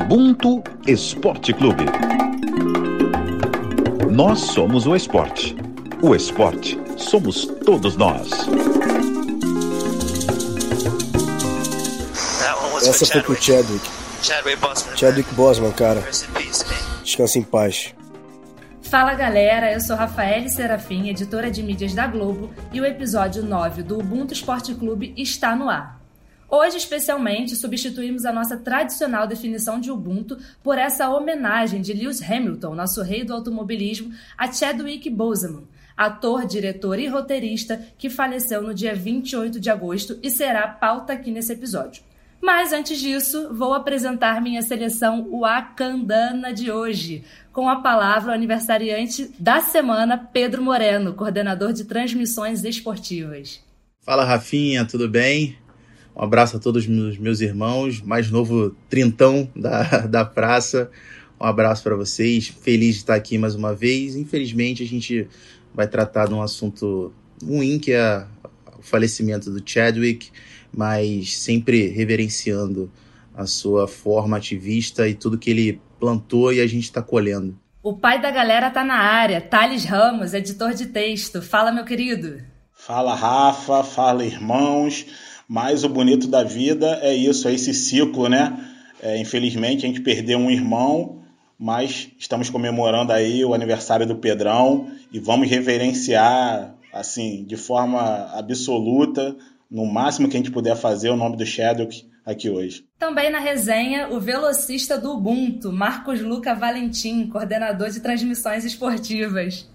Ubuntu Esporte Clube. Nós somos o esporte. O esporte somos todos nós. Essa foi pro Chadwick. Chadwick Bosman, cara. Descansa em paz. Fala galera, eu sou Rafael Serafim, editora de mídias da Globo, e o episódio 9 do Ubuntu Esporte Clube está no ar. Hoje, especialmente, substituímos a nossa tradicional definição de Ubuntu por essa homenagem de Lewis Hamilton, nosso rei do automobilismo, a Chadwick Boseman, ator, diretor e roteirista que faleceu no dia 28 de agosto e será pauta aqui nesse episódio. Mas antes disso, vou apresentar minha seleção Wakandana de hoje, com a palavra o aniversariante da semana, Pedro Moreno, coordenador de transmissões esportivas. Fala Rafinha, tudo bem? Um abraço a todos os meus irmãos, mais novo trintão da, da praça. Um abraço para vocês. Feliz de estar aqui mais uma vez. Infelizmente, a gente vai tratar de um assunto ruim, que é o falecimento do Chadwick, mas sempre reverenciando a sua forma ativista e tudo que ele plantou e a gente está colhendo. O pai da galera tá na área, Thales Ramos, editor de texto. Fala, meu querido. Fala, Rafa. Fala, irmãos. Mas o bonito da vida é isso, é esse ciclo, né? É, infelizmente a gente perdeu um irmão, mas estamos comemorando aí o aniversário do Pedrão e vamos reverenciar, assim, de forma absoluta, no máximo que a gente puder fazer, o nome do Shadwick aqui hoje. Também na resenha, o velocista do Ubuntu, Marcos Luca Valentim, coordenador de transmissões esportivas.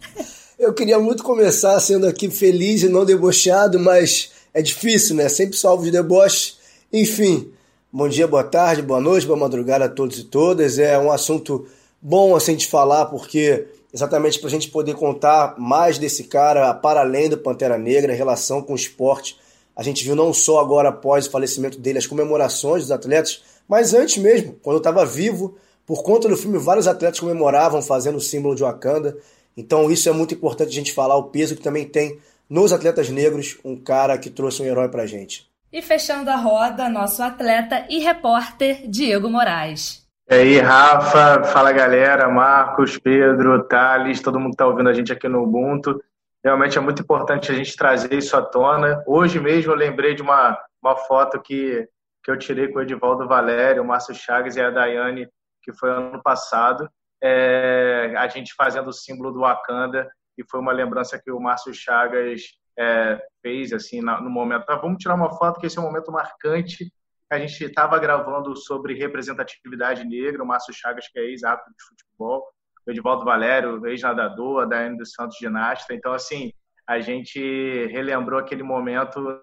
Eu queria muito começar sendo aqui feliz e não debochado, mas é difícil, né? Sempre salvo de deboche. Enfim, bom dia, boa tarde, boa noite, boa madrugada a todos e todas. É um assunto bom assim de falar, porque exatamente para a gente poder contar mais desse cara, para além do Pantera Negra, em relação com o esporte. A gente viu não só agora após o falecimento dele as comemorações dos atletas, mas antes mesmo, quando eu estava vivo, por conta do filme, vários atletas comemoravam fazendo o símbolo de Wakanda. Então isso é muito importante a gente falar, o peso que também tem nos atletas negros, um cara que trouxe um herói pra gente. E fechando a roda, nosso atleta e repórter Diego Moraes. E aí, Rafa, fala galera, Marcos, Pedro, Thales, todo mundo que está ouvindo a gente aqui no Ubuntu. Realmente é muito importante a gente trazer isso à tona. Hoje mesmo eu lembrei de uma, uma foto que, que eu tirei com o Edivaldo Valério, o Márcio Chagas e a Daiane, que foi ano passado. É, a gente fazendo o símbolo do Wakanda e foi uma lembrança que o Márcio Chagas é, fez assim no momento. Ah, vamos tirar uma foto que esse é um momento marcante. A gente estava gravando sobre representatividade negra, o Márcio Chagas que é ex-árbitro de futebol, o Edivaldo Valério, ex-nadador, a Daiane dos Santos ginasta. Então assim a gente relembrou aquele momento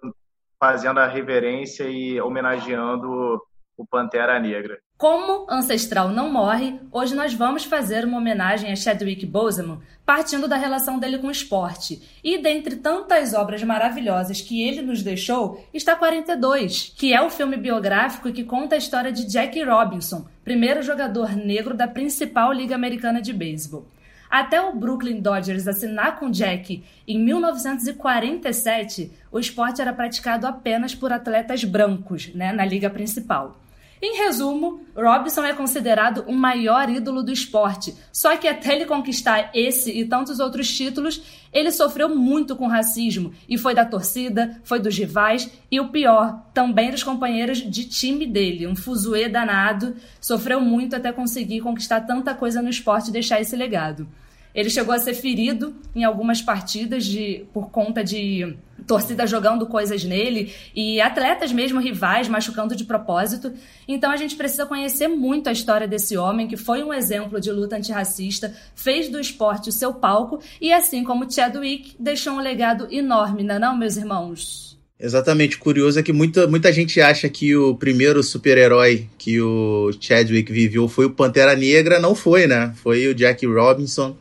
fazendo a reverência e homenageando o Pantera Negra. Como Ancestral não morre, hoje nós vamos fazer uma homenagem a Chadwick Boseman, partindo da relação dele com o esporte. E dentre tantas obras maravilhosas que ele nos deixou, está 42, que é o filme biográfico que conta a história de Jackie Robinson, primeiro jogador negro da principal liga americana de beisebol. Até o Brooklyn Dodgers assinar com Jack em 1947, o esporte era praticado apenas por atletas brancos, né, na liga principal. Em resumo, Robson é considerado o maior ídolo do esporte, só que até ele conquistar esse e tantos outros títulos, ele sofreu muito com racismo. E foi da torcida, foi dos rivais e o pior, também dos companheiros de time dele, um fuzuê danado, sofreu muito até conseguir conquistar tanta coisa no esporte e deixar esse legado. Ele chegou a ser ferido em algumas partidas de, por conta de torcida jogando coisas nele e atletas mesmo rivais machucando de propósito. Então a gente precisa conhecer muito a história desse homem que foi um exemplo de luta antirracista, fez do esporte o seu palco e assim como Chadwick deixou um legado enorme, não, é não meus irmãos? Exatamente, curioso é que muita, muita gente acha que o primeiro super-herói que o Chadwick viveu foi o Pantera Negra, não foi, né? Foi o Jack Robinson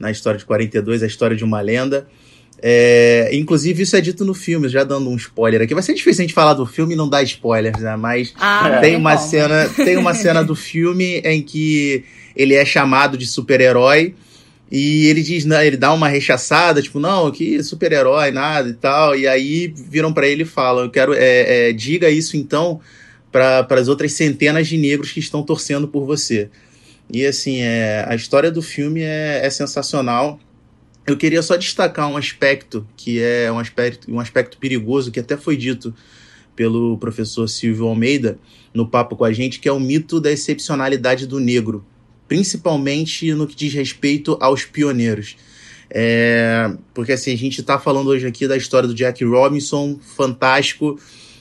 na história de 42, a história de uma lenda. É, inclusive, isso é dito no filme, já dando um spoiler aqui. Vai ser difícil a gente falar do filme e não dar spoilers, né? Mas ah, tem, uma cena, tem uma cena do filme em que ele é chamado de super-herói e ele diz, né, ele dá uma rechaçada, tipo, não, que super-herói, nada e tal. E aí viram para ele e falam, eu quero, é, é, diga isso então para as outras centenas de negros que estão torcendo por você. E assim, é, a história do filme é, é sensacional. Eu queria só destacar um aspecto que é um aspecto, um aspecto perigoso, que até foi dito pelo professor Silvio Almeida no papo com a gente, que é o mito da excepcionalidade do negro, principalmente no que diz respeito aos pioneiros. É, porque assim, a gente está falando hoje aqui da história do Jack Robinson, fantástico,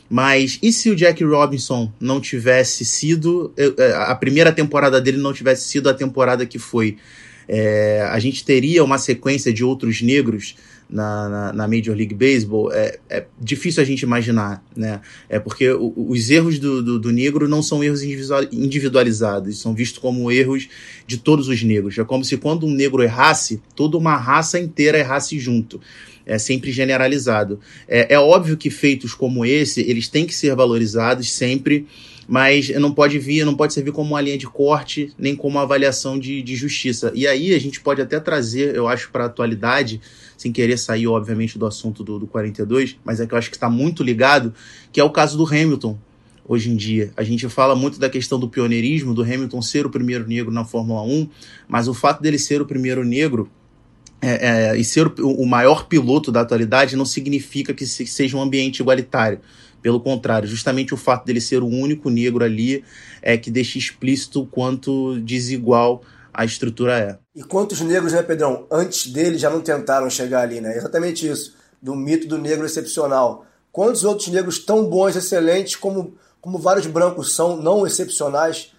mas e se o Jack Robinson não tivesse sido. É, a primeira temporada dele não tivesse sido a temporada que foi? É, a gente teria uma sequência de outros negros na, na, na, Major League Baseball, é, é, difícil a gente imaginar, né? É porque o, os erros do, do, do, negro não são erros individualizados, são vistos como erros de todos os negros. É como se quando um negro errasse, toda uma raça inteira errasse junto. É sempre generalizado. É, é óbvio que feitos como esse, eles têm que ser valorizados sempre, mas não pode vir, não pode servir como uma linha de corte, nem como uma avaliação de, de justiça. E aí a gente pode até trazer, eu acho, para a atualidade, sem querer sair, obviamente, do assunto do, do 42, mas é que eu acho que está muito ligado, que é o caso do Hamilton, hoje em dia. A gente fala muito da questão do pioneirismo, do Hamilton ser o primeiro negro na Fórmula 1, mas o fato dele ser o primeiro negro é, é, e ser o, o, maior piloto da atualidade não significa que se, seja um ambiente igualitário. Pelo contrário, justamente o fato dele ser o único negro ali é que deixa explícito o quanto desigual a estrutura é. E quantos negros, né, Pedrão, antes dele já não tentaram chegar ali, né? Exatamente isso, do mito do negro excepcional. Quantos outros negros tão bons, excelentes, como, como vários brancos são, não excepcionais,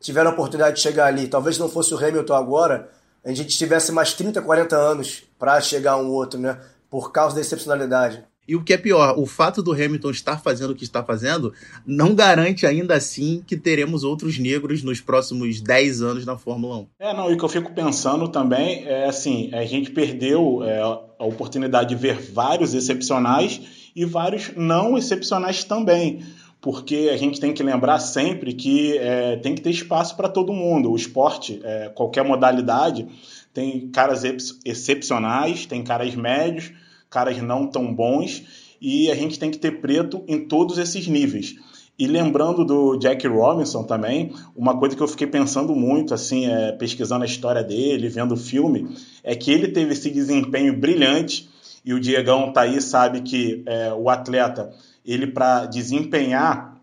tiveram a oportunidade de chegar ali? Talvez não fosse o Hamilton agora, a gente tivesse mais 30, 40 anos para chegar a um outro, né? Por causa da excepcionalidade. E o que é pior, o fato do Hamilton estar fazendo o que está fazendo não garante ainda assim que teremos outros negros nos próximos 10 anos na Fórmula 1. É, não, e o que eu fico pensando também é assim, a gente perdeu é, a oportunidade de ver vários excepcionais e vários não excepcionais também. Porque a gente tem que lembrar sempre que é, tem que ter espaço para todo mundo. O esporte, é, qualquer modalidade, tem caras excepcionais, tem caras médios, caras não tão bons, e a gente tem que ter preto em todos esses níveis. E lembrando do Jack Robinson também, uma coisa que eu fiquei pensando muito, assim, é, pesquisando a história dele, vendo o filme, é que ele teve esse desempenho brilhante, e o Diegão tá aí, sabe que é, o atleta, ele para desempenhar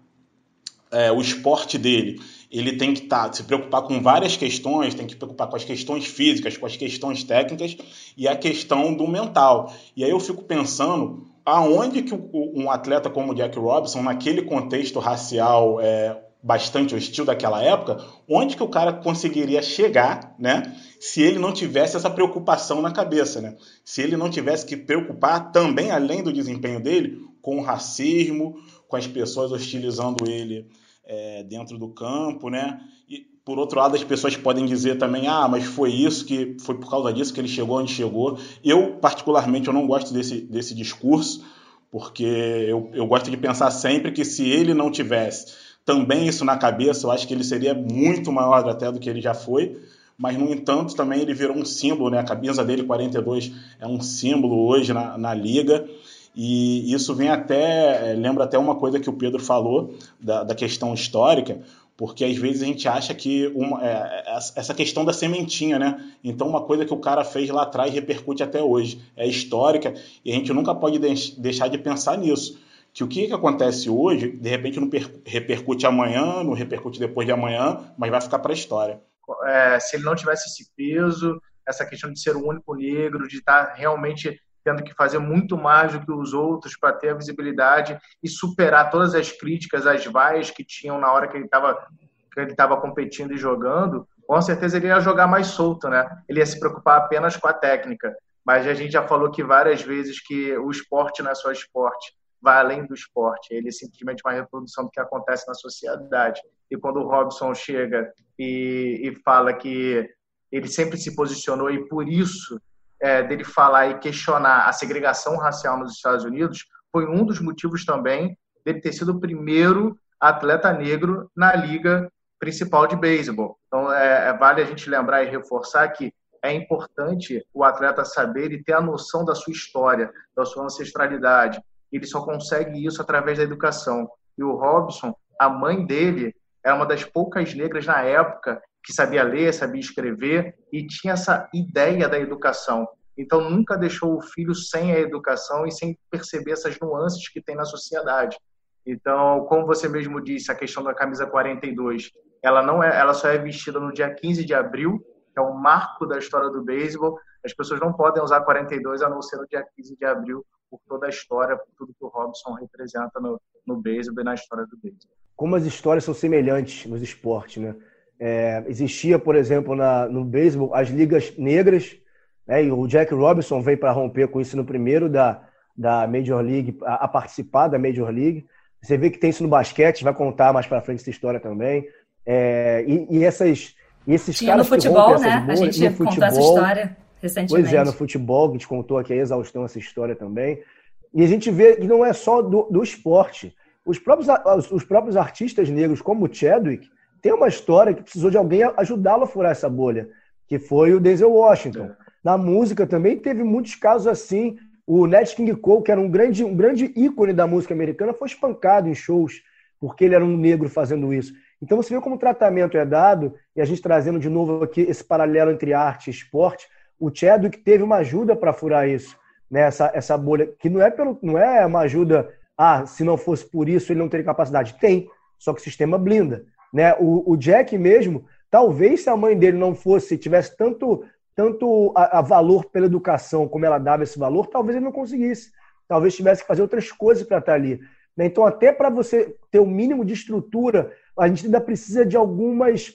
é, o esporte dele, ele tem que tá, se preocupar com várias questões, tem que se preocupar com as questões físicas, com as questões técnicas e a questão do mental. E aí eu fico pensando aonde que um atleta como Jack Robinson, naquele contexto racial é, bastante hostil daquela época, onde que o cara conseguiria chegar, né? Se ele não tivesse essa preocupação na cabeça, né? Se ele não tivesse que preocupar também, além do desempenho dele, com o racismo, com as pessoas hostilizando ele é, dentro do campo, né? E por outro lado, as pessoas podem dizer também, ah, mas foi isso que foi por causa disso que ele chegou onde chegou. Eu particularmente eu não gosto desse, desse discurso, porque eu, eu gosto de pensar sempre que se ele não tivesse também isso na cabeça, eu acho que ele seria muito maior até do que ele já foi. Mas, no entanto, também ele virou um símbolo, né? A camisa dele, 42, é um símbolo hoje na, na liga. E isso vem até, é, lembra até uma coisa que o Pedro falou da, da questão histórica, porque às vezes a gente acha que uma, é, essa questão da sementinha, né? Então, uma coisa que o cara fez lá atrás repercute até hoje, é histórica, e a gente nunca pode deixar de pensar nisso. Que o que, que acontece hoje, de repente não repercute amanhã, não repercute depois de amanhã, mas vai ficar para a história. É, se ele não tivesse esse peso, essa questão de ser o único negro, de estar realmente tendo que fazer muito mais do que os outros para ter a visibilidade e superar todas as críticas, as vaias que tinham na hora que ele estava que ele estava competindo e jogando, com certeza ele ia jogar mais solto, né? Ele ia se preocupar apenas com a técnica. Mas a gente já falou que várias vezes que o esporte não é só esporte, vai além do esporte. Ele é simplesmente uma reprodução do que acontece na sociedade. E quando o Robson chega e, e fala que ele sempre se posicionou e por isso é, dele falar e questionar a segregação racial nos Estados Unidos foi um dos motivos também dele ter sido o primeiro atleta negro na liga principal de beisebol. Então, é, é, vale a gente lembrar e reforçar que é importante o atleta saber e ter a noção da sua história, da sua ancestralidade. Ele só consegue isso através da educação. E o Robson, a mãe dele era uma das poucas negras na época que sabia ler, sabia escrever e tinha essa ideia da educação. Então, nunca deixou o filho sem a educação e sem perceber essas nuances que tem na sociedade. Então, como você mesmo disse, a questão da camisa 42, ela não é, ela só é vestida no dia 15 de abril, que é um marco da história do beisebol. As pessoas não podem usar 42 a não ser no dia 15 de abril, por toda a história, por tudo que o Robson representa no, no beisebol e na história do beisebol. Como as histórias são semelhantes nos esportes, né? É, existia, por exemplo, na, no beisebol, as ligas negras, né? e o Jack Robinson veio para romper com isso no primeiro da, da Major League, a, a, participar da Major League. Você vê que tem isso no basquete, vai contar mais para frente essa história também. É, e, e, essas, e esses Tinha caras no futebol, né? Bolhas, a gente contou futebol, essa história recentemente. Pois é, no futebol, a gente contou aqui a exaustão essa história também. E a gente vê que não é só do, do esporte. Os próprios, os próprios artistas negros, como o Chadwick, tem uma história que precisou de alguém ajudá-lo a furar essa bolha, que foi o Denzel Washington. É. Na música também teve muitos casos assim. O Nat King Cole, que era um grande, um grande ícone da música americana, foi espancado em shows porque ele era um negro fazendo isso. Então você vê como o tratamento é dado, e a gente trazendo de novo aqui esse paralelo entre arte e esporte, o Chadwick teve uma ajuda para furar isso, né? essa, essa bolha, que não é, pelo, não é uma ajuda, ah, se não fosse por isso ele não teria capacidade. Tem, só que o sistema blinda. Né? O, o Jack mesmo, talvez se a mãe dele não fosse, tivesse tanto, tanto a, a, valor pela educação como ela dava esse valor, talvez ele não conseguisse. Talvez tivesse que fazer outras coisas para estar ali. Né? Então, até para você ter o um mínimo de estrutura, a gente ainda precisa de algumas,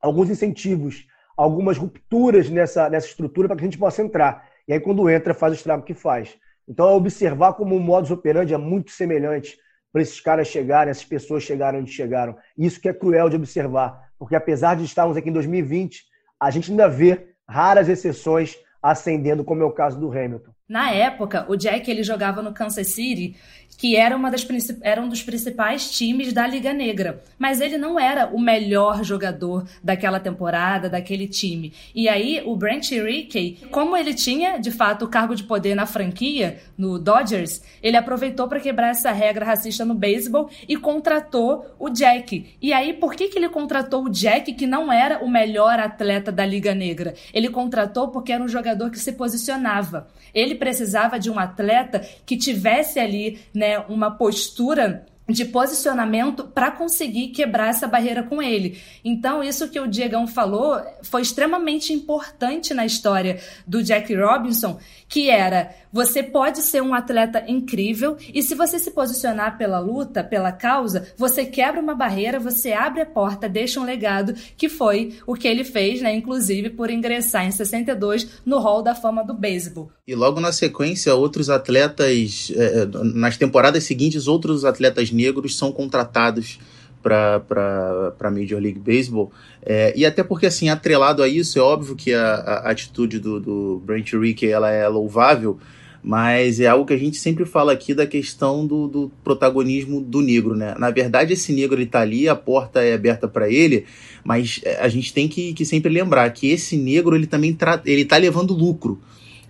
alguns incentivos, algumas rupturas nessa, nessa estrutura para que a gente possa entrar. E aí, quando entra, faz o estrago que faz. Então, é observar como o modus operandi é muito semelhante para esses caras chegarem, essas pessoas chegarem onde chegaram. Isso que é cruel de observar, porque apesar de estarmos aqui em 2020, a gente ainda vê raras exceções ascendendo, como é o caso do Hamilton. Na época, o Jack ele jogava no Kansas City que era, uma das, era um dos principais times da Liga Negra. Mas ele não era o melhor jogador daquela temporada, daquele time. E aí, o Brent Rickey, como ele tinha, de fato, o cargo de poder na franquia, no Dodgers, ele aproveitou para quebrar essa regra racista no beisebol e contratou o Jack. E aí, por que, que ele contratou o Jack, que não era o melhor atleta da Liga Negra? Ele contratou porque era um jogador que se posicionava. Ele precisava de um atleta que tivesse ali, né, uma postura de posicionamento para conseguir quebrar essa barreira com ele. Então, isso que o Diegão falou foi extremamente importante na história do Jack Robinson, que era você pode ser um atleta incrível e se você se posicionar pela luta, pela causa, você quebra uma barreira, você abre a porta, deixa um legado, que foi o que ele fez, né, inclusive por ingressar em 62 no Hall da Fama do Beisebol. E logo na sequência, outros atletas, é, nas temporadas seguintes, outros atletas negros são contratados para a Major League Baseball. É, e até porque, assim, atrelado a isso, é óbvio que a, a atitude do, do Brent Rickey ela é louvável, mas é algo que a gente sempre fala aqui da questão do, do protagonismo do negro, né? Na verdade, esse negro ele tá ali, a porta é aberta para ele, mas é, a gente tem que, que sempre lembrar que esse negro ele também ele tá levando lucro.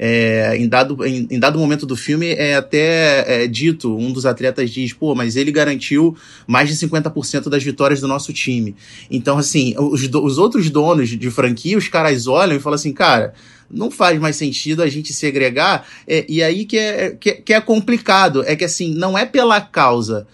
É, em, dado, em, em, dado momento do filme é até é, dito, um dos atletas diz, pô, mas ele garantiu mais de 50% das vitórias do nosso time. Então, assim, os, os outros donos de franquia, os caras olham e falam assim, cara, não faz mais sentido a gente segregar, é, e aí que é, que, que é complicado, é que assim, não é pela causa,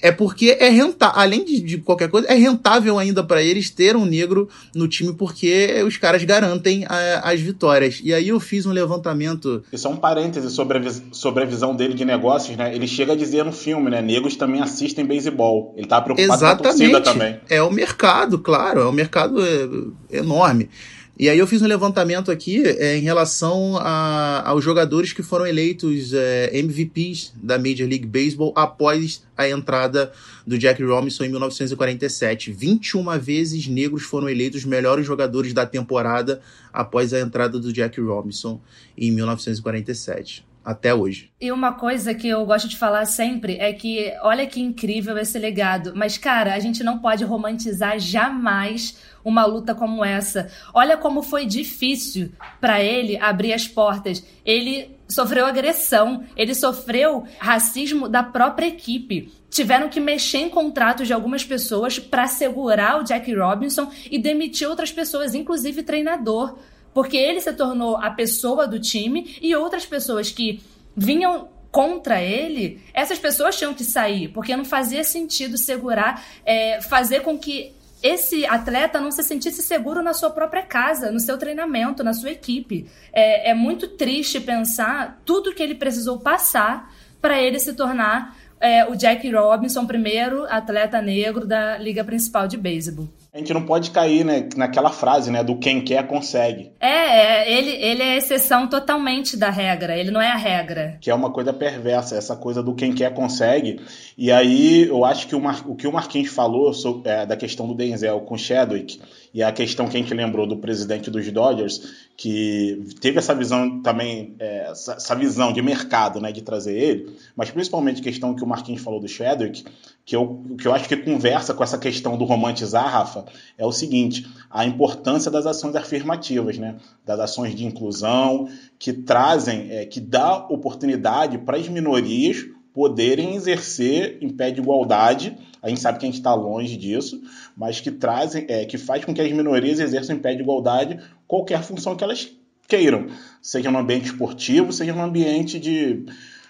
é porque é rentável, além de, de, qualquer coisa, é rentável ainda para eles ter um negro no time porque os caras garantem a, as vitórias. E aí eu fiz um levantamento. E só um parêntese sobre a, sobre a visão dele de negócios, né? Ele chega a dizer no filme, né? Negros também assistem beisebol. Ele tá preocupado Exatamente. com a torcida também. É o mercado, claro, é um mercado é, enorme. E aí eu fiz um levantamento aqui é, em relação a, aos jogadores que foram eleitos é, MVPs da Major League Baseball após a entrada do Jack Robinson em 1947. 21 vezes negros foram eleitos melhores jogadores da temporada após a entrada do Jack Robinson em 1947 até hoje. E uma coisa que eu gosto de falar sempre é que olha que incrível esse legado, mas cara, a gente não pode romantizar jamais uma luta como essa. Olha como foi difícil para ele abrir as portas. Ele sofreu agressão, ele sofreu racismo da própria equipe. Tiveram que mexer em contratos de algumas pessoas para segurar o Jack Robinson e demitir outras pessoas, inclusive treinador, porque ele se tornou a pessoa do time e outras pessoas que vinham contra ele, essas pessoas tinham que sair, porque não fazia sentido segurar, é, fazer com que esse atleta não se sentisse seguro na sua própria casa, no seu treinamento, na sua equipe. É, é muito triste pensar tudo que ele precisou passar para ele se tornar é, o Jack Robinson, primeiro atleta negro da liga principal de beisebol a gente não pode cair né, naquela frase, né, do quem quer consegue. É, é, ele, ele é a exceção totalmente da regra, ele não é a regra. Que é uma coisa perversa, essa coisa do quem quer consegue. E aí eu acho que o, Mar, o que o Marquinhos falou sobre, é, da questão do Denzel com o Chadwick e a questão que a gente lembrou do presidente dos Dodgers, que teve essa visão também, é, essa, visão de mercado, né, de trazer ele, mas principalmente a questão que o Marquinhos falou do Chadwick, que eu, que eu acho que conversa com essa questão do romantizar, Rafa, é o seguinte, a importância das ações afirmativas, né, das ações de inclusão, que trazem, é, que dá oportunidade para as minorias poderem exercer em pé de igualdade. A gente sabe que a gente está longe disso, mas que trazem, é, que faz com que as minorias exerçam em pé de igualdade qualquer função que elas queiram, seja no ambiente esportivo, seja no ambiente de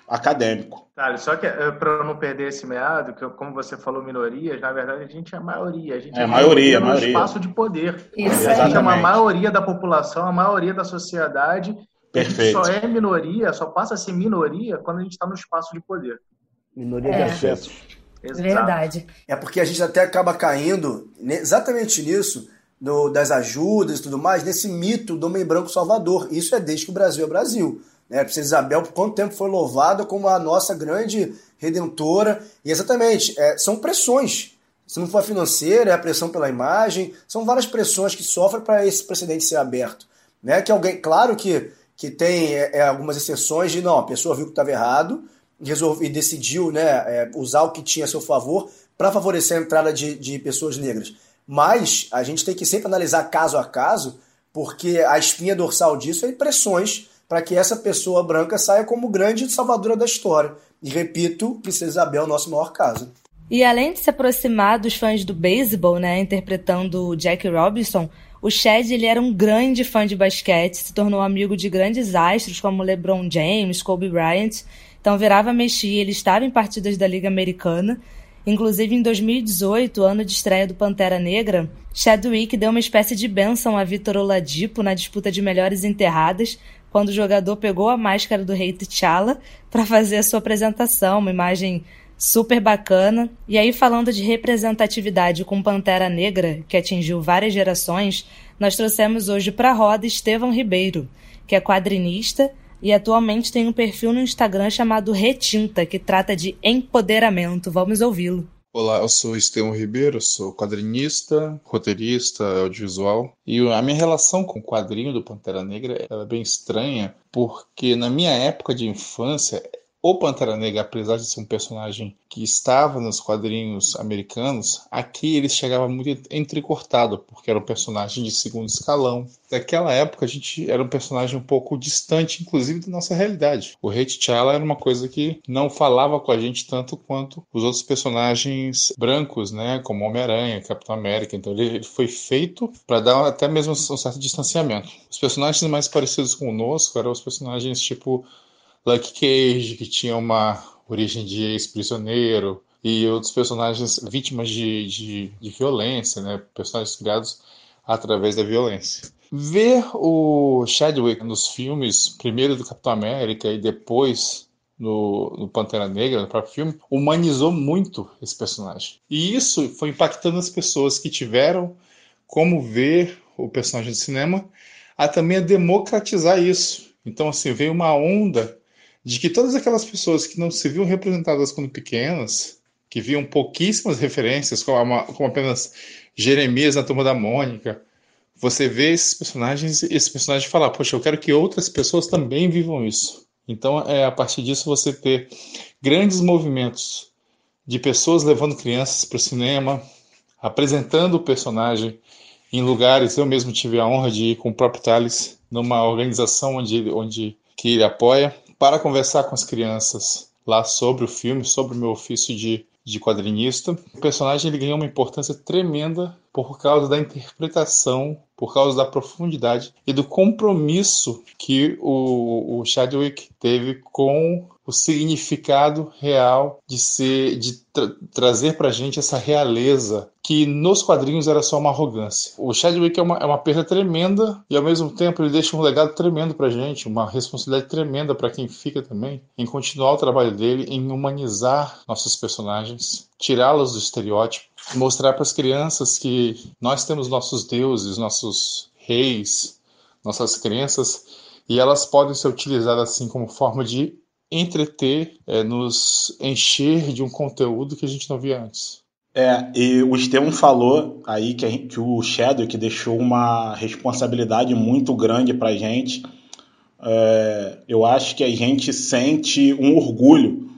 acadêmico. Tá, só que eh, para não perder esse meado, que como você falou minorias, na verdade a gente é a maioria, a gente é, é maioria, maioria. espaço de poder. Isso, a gente é uma maioria da população, a maioria da sociedade Perfeito. só é minoria, só passa a ser minoria quando a gente está no espaço de poder. Minoria é. de acesso. Exato. Verdade. É porque a gente até acaba caindo exatamente nisso, do, das ajudas e tudo mais, nesse mito do homem branco salvador. Isso é desde que o Brasil é Brasil. Né? A Princesa Isabel, por quanto tempo foi louvada como a nossa grande redentora. E exatamente, é, são pressões. Se não for financeira, é a pressão pela imagem, são várias pressões que sofrem para esse precedente ser aberto. Né? Que alguém, claro que que tem é, é, algumas exceções de não, a pessoa viu que estava errado resolve, e decidiu né, é, usar o que tinha a seu favor para favorecer a entrada de, de pessoas negras. Mas a gente tem que sempre analisar caso a caso, porque a espinha dorsal disso é pressões para que essa pessoa branca saia como grande salvadora da história. E repito, Princesa Isabel é o nosso maior caso. E além de se aproximar dos fãs do beisebol, né, interpretando Jack Robinson, o Chad ele era um grande fã de basquete, se tornou amigo de grandes astros como LeBron James, Kobe Bryant. Então virava mexia, ele estava em partidas da Liga Americana. Inclusive em 2018, ano de estreia do Pantera Negra, Chadwick deu uma espécie de bênção a Vitor Oladipo na disputa de melhores enterradas, quando o jogador pegou a máscara do rei T'Challa para fazer a sua apresentação, uma imagem super bacana. E aí, falando de representatividade com Pantera Negra, que atingiu várias gerações, nós trouxemos hoje para a roda Estevão Ribeiro, que é quadrinista e atualmente tem um perfil no Instagram chamado Retinta, que trata de empoderamento. Vamos ouvi-lo. Olá, eu sou Estevão Ribeiro, sou quadrinista, roteirista, audiovisual. E a minha relação com o quadrinho do Pantera Negra é bem estranha, porque na minha época de infância o Pantera Negra, apesar de ser um personagem que estava nos quadrinhos americanos, aqui ele chegava muito entrecortado, porque era um personagem de segundo escalão. Naquela época a gente era um personagem um pouco distante, inclusive, da nossa realidade. O Rei T'Challa era uma coisa que não falava com a gente tanto quanto os outros personagens brancos, né, como Homem-Aranha, Capitão América. Então ele foi feito para dar até mesmo um certo distanciamento. Os personagens mais parecidos conosco eram os personagens tipo Lucky Cage, que tinha uma origem de ex-prisioneiro, e outros personagens vítimas de, de, de, violência, né? personagens criados através da violência. Ver o Chadwick nos filmes, primeiro do Capitão América e depois no, no, Pantera Negra, no próprio filme, humanizou muito esse personagem. E isso foi impactando as pessoas que tiveram como ver o personagem do cinema, a também a democratizar isso. Então, assim, veio uma onda de que todas aquelas pessoas que não se viam representadas quando pequenas, que viam pouquíssimas referências, como, como apenas Jeremias na Turma da Mônica, você vê esses personagens, esse personagem falar, poxa, eu quero que outras pessoas também vivam isso. Então, é a partir disso você ter grandes movimentos de pessoas levando crianças para o cinema, apresentando o personagem em lugares. Eu mesmo tive a honra de ir com o próprio Thales numa organização onde, onde que ele apoia, para conversar com as crianças lá sobre o filme, sobre o meu ofício de, de quadrinista. O personagem ele ganhou uma importância tremenda por causa da interpretação, por causa da profundidade e do compromisso que o, o Chadwick teve com o significado real de ser, de tra trazer para gente essa realeza que nos quadrinhos era só uma arrogância. O Chadwick é uma, é uma perda tremenda e ao mesmo tempo ele deixa um legado tremendo para gente, uma responsabilidade tremenda para quem fica também em continuar o trabalho dele, em humanizar nossos personagens, tirá-los do estereótipo, mostrar para as crianças que nós temos nossos deuses, nossos reis, nossas crenças e elas podem ser utilizadas assim como forma de entreter, é, nos encher de um conteúdo que a gente não via antes. É, e o Estevam falou aí que, gente, que o Shadow que deixou uma responsabilidade muito grande para gente. É, eu acho que a gente sente um orgulho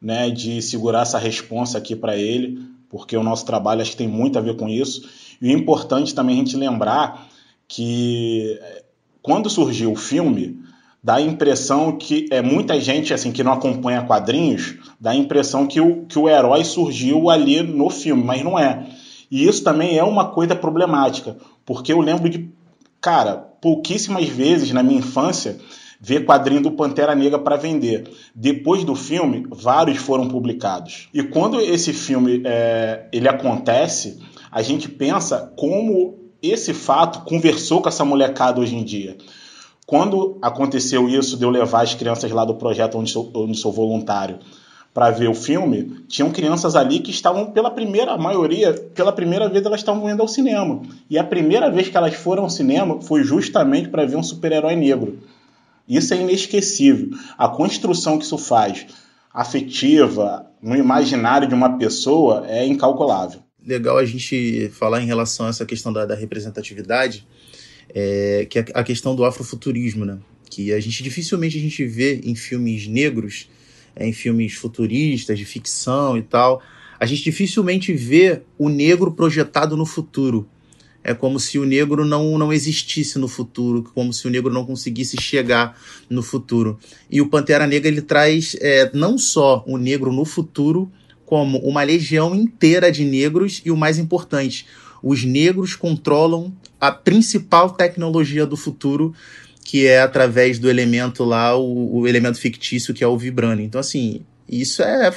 né, de segurar essa responsa aqui para ele, porque o nosso trabalho acho que tem muito a ver com isso. E é importante também a gente lembrar que é, quando surgiu o filme, dá a impressão que é muita gente assim que não acompanha quadrinhos, dá a impressão que o, que o herói surgiu ali no filme, mas não é. E isso também é uma coisa problemática, porque eu lembro de, cara, pouquíssimas vezes na minha infância ver quadrinho do Pantera Negra para vender. Depois do filme, vários foram publicados. E quando esse filme é, ele acontece, a gente pensa como esse fato conversou com essa molecada hoje em dia. Quando aconteceu isso de eu levar as crianças lá do projeto onde sou, onde sou voluntário para ver o filme, tinham crianças ali que estavam pela primeira, a maioria, pela primeira vez elas estavam indo ao cinema. E a primeira vez que elas foram ao cinema foi justamente para ver um super-herói negro. Isso é inesquecível. A construção que isso faz, afetiva, no imaginário de uma pessoa, é incalculável. Legal a gente falar em relação a essa questão da, da representatividade, é, que é a questão do afrofuturismo, né? Que a gente dificilmente a gente vê em filmes negros, é, em filmes futuristas, de ficção e tal, a gente dificilmente vê o negro projetado no futuro. É como se o negro não, não existisse no futuro, como se o negro não conseguisse chegar no futuro. E o Pantera Negra ele traz é, não só o negro no futuro, como uma legião inteira de negros e o mais importante, os negros controlam a principal tecnologia do futuro, que é através do elemento lá, o, o elemento fictício que é o Vibranium. Então, assim, isso é.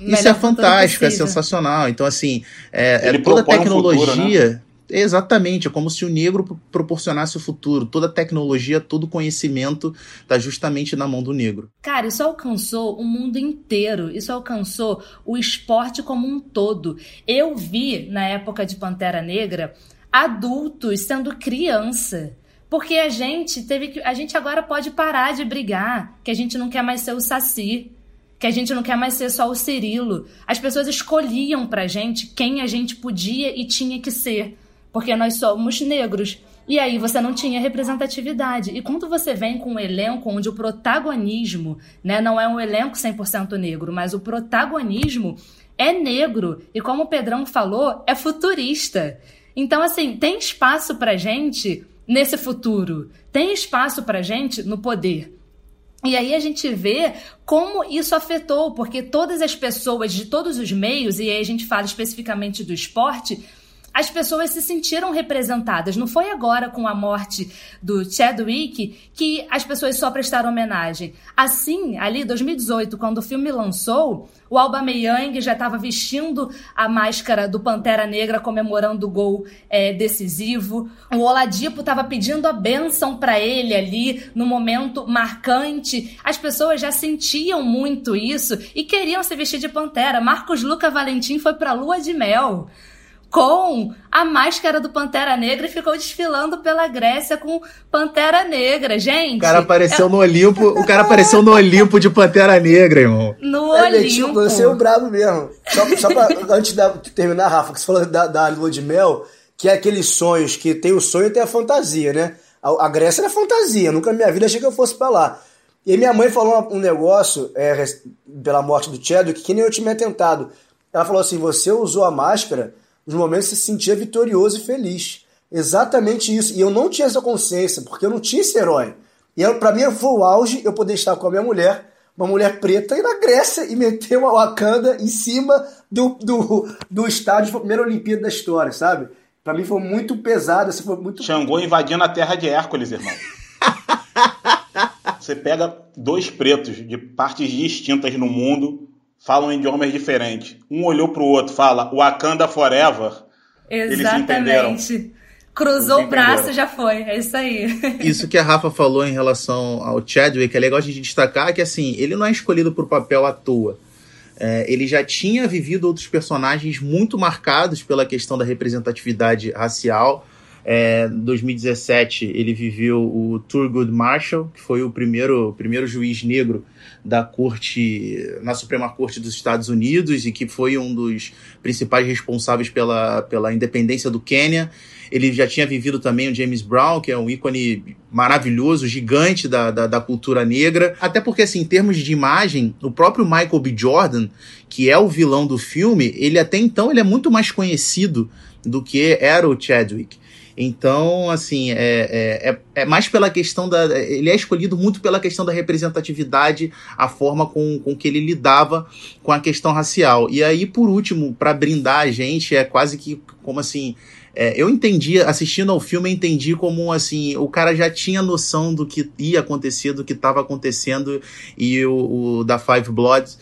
Isso é fantástico, é sensacional. Então, assim, é, é toda a tecnologia. Um futuro, né? Exatamente, é como se o negro proporcionasse o futuro. Toda tecnologia, todo conhecimento está justamente na mão do negro. Cara, isso alcançou o mundo inteiro. Isso alcançou o esporte como um todo. Eu vi, na época de Pantera Negra, adultos sendo criança. Porque a gente teve que. A gente agora pode parar de brigar, que a gente não quer mais ser o Saci, que a gente não quer mais ser só o Cirilo. As pessoas escolhiam pra gente quem a gente podia e tinha que ser, porque nós somos negros. E aí você não tinha representatividade. E quando você vem com um elenco onde o protagonismo, né, não é um elenco 100% negro, mas o protagonismo é negro e como o Pedrão falou, é futurista. Então, assim, tem espaço pra gente nesse futuro, tem espaço pra gente no poder. E aí a gente vê como isso afetou, porque todas as pessoas de todos os meios, e aí a gente fala especificamente do esporte, as pessoas se sentiram representadas. Não foi agora com a morte do Chadwick que as pessoas só prestaram homenagem. Assim, ali 2018, quando o filme lançou, o Alba Meyang já estava vestindo a máscara do Pantera Negra comemorando o gol é, decisivo. O Oladipo estava pedindo a bênção para ele ali no momento marcante. As pessoas já sentiam muito isso e queriam se vestir de Pantera. Marcos Luca Valentim foi para a lua de mel com a máscara do Pantera Negra e ficou desfilando pela Grécia com Pantera Negra, gente. O cara apareceu é... no Olimpo, o cara apareceu no Olimpo de Pantera Negra, irmão. No é, Olimpo. Você é o brabo mesmo. Só, só pra, antes de terminar, Rafa, que você falou da, da lua de mel, que é aqueles sonhos que tem o sonho e tem a fantasia, né? A, a Grécia era fantasia, nunca na minha vida achei que eu fosse pra lá. E minha mãe falou um negócio, é, pela morte do Chadwick, que nem eu tinha tentado. Ela falou assim: você usou a máscara nos momentos se sentia vitorioso e feliz. Exatamente isso. E eu não tinha essa consciência, porque eu não tinha esse herói. E para mim foi o auge eu poder estar com a minha mulher, uma mulher preta, ir na Grécia e meter uma Wakanda em cima do, do, do estádio, foi a primeira Olimpíada da história, sabe? Para mim foi muito pesado, assim, foi muito. Xangô invadindo a terra de Hércules, irmão. Você pega dois pretos de partes distintas no mundo, falam idiomas diferentes. Um olhou pro outro, fala Wakanda Forever. Exatamente. Cruzou o braço já foi, é isso aí. Isso que a Rafa falou em relação ao Chadwick, é legal a gente destacar que assim, ele não é escolhido por papel à toa. É, ele já tinha vivido outros personagens muito marcados pela questão da representatividade racial. É, em 2017, ele viveu o Thurgood Marshall, que foi o primeiro, primeiro juiz negro da corte na Suprema Corte dos Estados Unidos e que foi um dos principais responsáveis pela, pela independência do Quênia. Ele já tinha vivido também o James Brown, que é um ícone maravilhoso, gigante da, da, da, cultura negra. Até porque, assim, em termos de imagem, o próprio Michael B. Jordan, que é o vilão do filme, ele até então ele é muito mais conhecido do que era o Chadwick. Então, assim, é, é, é, é, mais pela questão da. Ele é escolhido muito pela questão da representatividade, a forma com, com que ele lidava com a questão racial. E aí, por último, para brindar a gente, é quase que como assim. É, eu entendi, assistindo ao filme, eu entendi como assim, o cara já tinha noção do que ia acontecer, do que estava acontecendo, e o, o da Five Bloods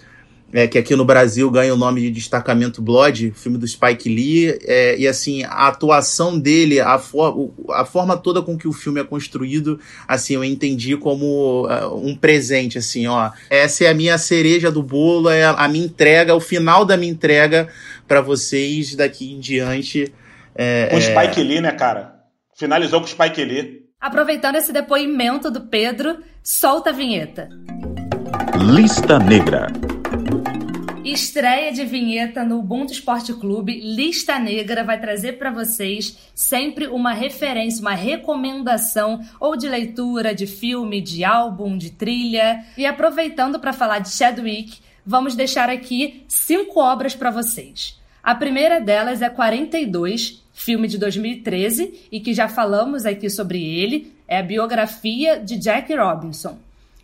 é, que aqui no Brasil ganha o nome de Destacamento Blood, filme do Spike Lee, é, e assim, a atuação dele, a, for, a forma toda com que o filme é construído, assim, eu entendi como uh, um presente, assim, ó, essa é a minha cereja do bolo, é a, a minha entrega, o final da minha entrega para vocês daqui em diante. É, com o Spike Lee, né, cara? Finalizou com o Spike Lee. Aproveitando esse depoimento do Pedro, solta a vinheta. Lista Negra. Estreia de vinheta no Ubuntu Esporte Clube, Lista Negra vai trazer para vocês sempre uma referência, uma recomendação ou de leitura, de filme, de álbum, de trilha. E aproveitando para falar de Chadwick, vamos deixar aqui cinco obras para vocês. A primeira delas é 42, filme de 2013 e que já falamos aqui sobre ele, é a biografia de Jack Robinson.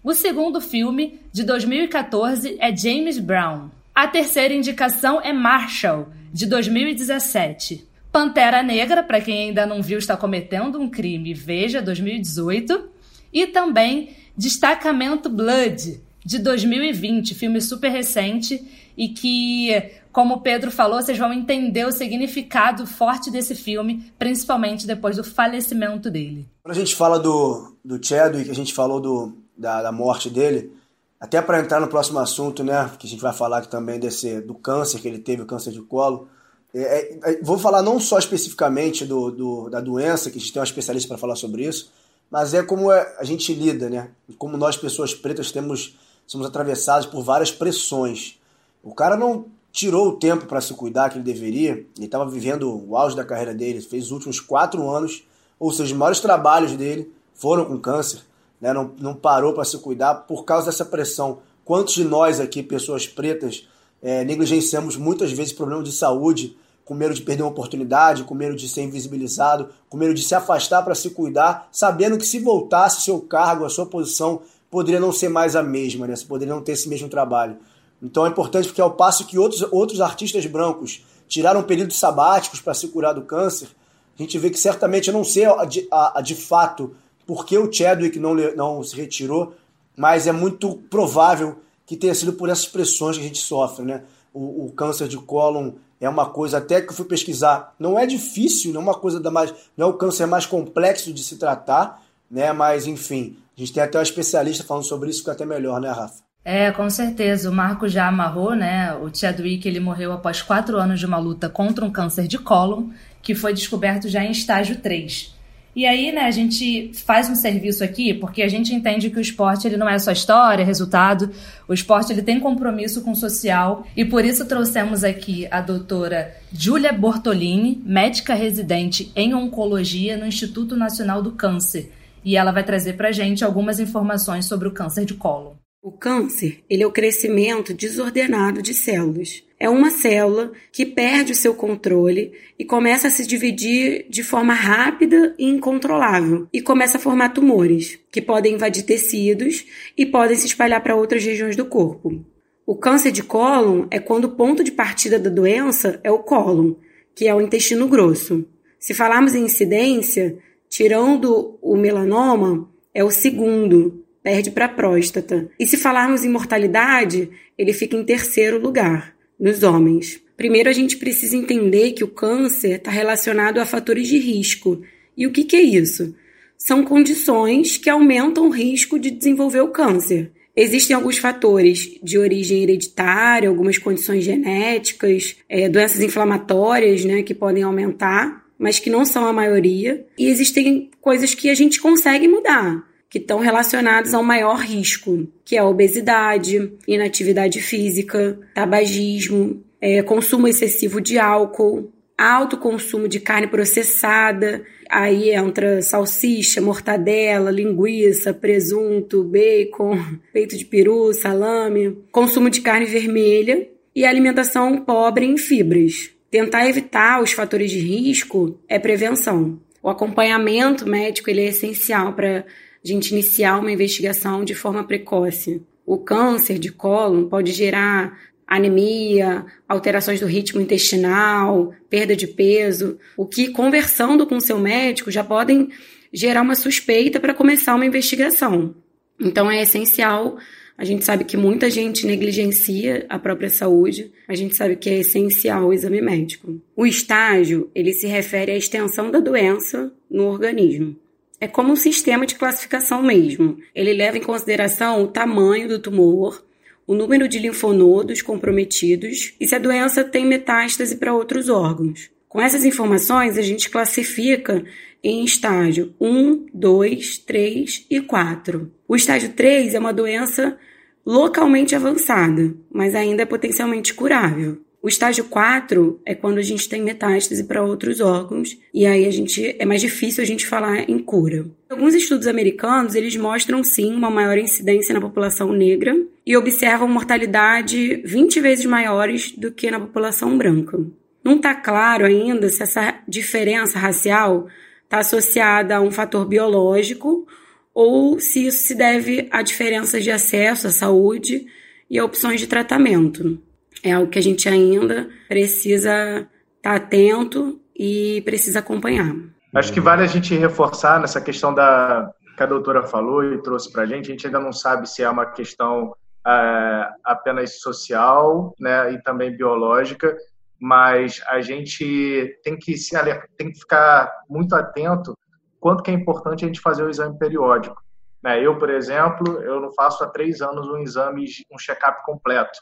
O segundo filme, de 2014, é James Brown. A terceira indicação é Marshall, de 2017. Pantera Negra, para quem ainda não viu, está cometendo um crime, veja 2018. E também Destacamento Blood, de 2020, filme super recente e que, como o Pedro falou, vocês vão entender o significado forte desse filme, principalmente depois do falecimento dele. Quando a gente fala do, do Chadwick, a gente falou do, da, da morte dele, até para entrar no próximo assunto, né, que a gente vai falar também desse, do câncer que ele teve, o câncer de colo. É, é, é vou falar não só especificamente do, do, da doença, que a gente tem um especialista para falar sobre isso, mas é como é, a gente lida, né? Como nós, pessoas pretas, temos somos atravessados por várias pressões. O cara não tirou o tempo para se cuidar que ele deveria, ele estava vivendo o auge da carreira dele, fez os últimos quatro anos, ou seja, os maiores trabalhos dele foram com câncer né, não, não parou para se cuidar por causa dessa pressão. Quantos de nós aqui, pessoas pretas, é, negligenciamos muitas vezes problemas de saúde, com medo de perder uma oportunidade, com medo de ser invisibilizado, com medo de se afastar para se cuidar, sabendo que se voltasse seu cargo, a sua posição, poderia não ser mais a mesma, né? Você poderia não ter esse mesmo trabalho. Então é importante porque ao passo que outros, outros artistas brancos tiraram períodos sabáticos para se curar do câncer, a gente vê que certamente, eu não sei a, a, a de fato por que o Chadwick não, não se retirou, mas é muito provável que tenha sido por essas pressões que a gente sofre, né? O, o, câncer de cólon é uma coisa, até que eu fui pesquisar, não é difícil, não é uma coisa da mais, não é o câncer mais complexo de se tratar, né? Mas enfim, a gente tem até um especialista falando sobre isso, fica até melhor, né, Rafa? É, com certeza. O Marco já amarrou, né? O Chadwick ele morreu após quatro anos de uma luta contra um câncer de cólon, que foi descoberto já em estágio 3. E aí, né, a gente faz um serviço aqui porque a gente entende que o esporte ele não é só história, resultado. O esporte ele tem compromisso com o social e por isso trouxemos aqui a doutora Júlia Bortolini, médica residente em oncologia no Instituto Nacional do Câncer. E ela vai trazer para gente algumas informações sobre o câncer de colo. O câncer ele é o crescimento desordenado de células. É uma célula que perde o seu controle e começa a se dividir de forma rápida e incontrolável e começa a formar tumores que podem invadir tecidos e podem se espalhar para outras regiões do corpo. O câncer de cólon é quando o ponto de partida da doença é o cólon, que é o intestino grosso. Se falarmos em incidência, tirando o melanoma, é o segundo, perde para a próstata. E se falarmos em mortalidade, ele fica em terceiro lugar nos homens. Primeiro, a gente precisa entender que o câncer está relacionado a fatores de risco. E o que, que é isso? São condições que aumentam o risco de desenvolver o câncer. Existem alguns fatores de origem hereditária, algumas condições genéticas, é, doenças inflamatórias, né, que podem aumentar, mas que não são a maioria. E existem coisas que a gente consegue mudar que estão relacionados ao maior risco, que é a obesidade, inatividade física, tabagismo, é, consumo excessivo de álcool, alto consumo de carne processada, aí entra salsicha, mortadela, linguiça, presunto, bacon, peito de peru, salame, consumo de carne vermelha e alimentação pobre em fibras. Tentar evitar os fatores de risco é prevenção. O acompanhamento médico ele é essencial para gente iniciar uma investigação de forma precoce. O câncer de cólon pode gerar anemia, alterações do ritmo intestinal, perda de peso, o que conversando com o seu médico já podem gerar uma suspeita para começar uma investigação. Então é essencial. A gente sabe que muita gente negligencia a própria saúde. A gente sabe que é essencial o exame médico. O estágio, ele se refere à extensão da doença no organismo. É como um sistema de classificação mesmo. Ele leva em consideração o tamanho do tumor, o número de linfonodos comprometidos e se a doença tem metástase para outros órgãos. Com essas informações, a gente classifica em estágio 1, 2, 3 e 4. O estágio 3 é uma doença localmente avançada, mas ainda é potencialmente curável. O estágio 4 é quando a gente tem metástase para outros órgãos e aí a gente é mais difícil a gente falar em cura. Alguns estudos americanos, eles mostram sim uma maior incidência na população negra e observam mortalidade 20 vezes maiores do que na população branca. Não está claro ainda se essa diferença racial está associada a um fator biológico ou se isso se deve a diferenças de acesso à saúde e a opções de tratamento é algo que a gente ainda precisa estar tá atento e precisa acompanhar. Acho que vale a gente reforçar nessa questão da que a doutora falou e trouxe para a gente. A gente ainda não sabe se é uma questão é, apenas social, né, e também biológica, mas a gente tem que se tem que ficar muito atento quanto que é importante a gente fazer o exame periódico. Né? Eu, por exemplo, eu não faço há três anos um exame, um check-up completo.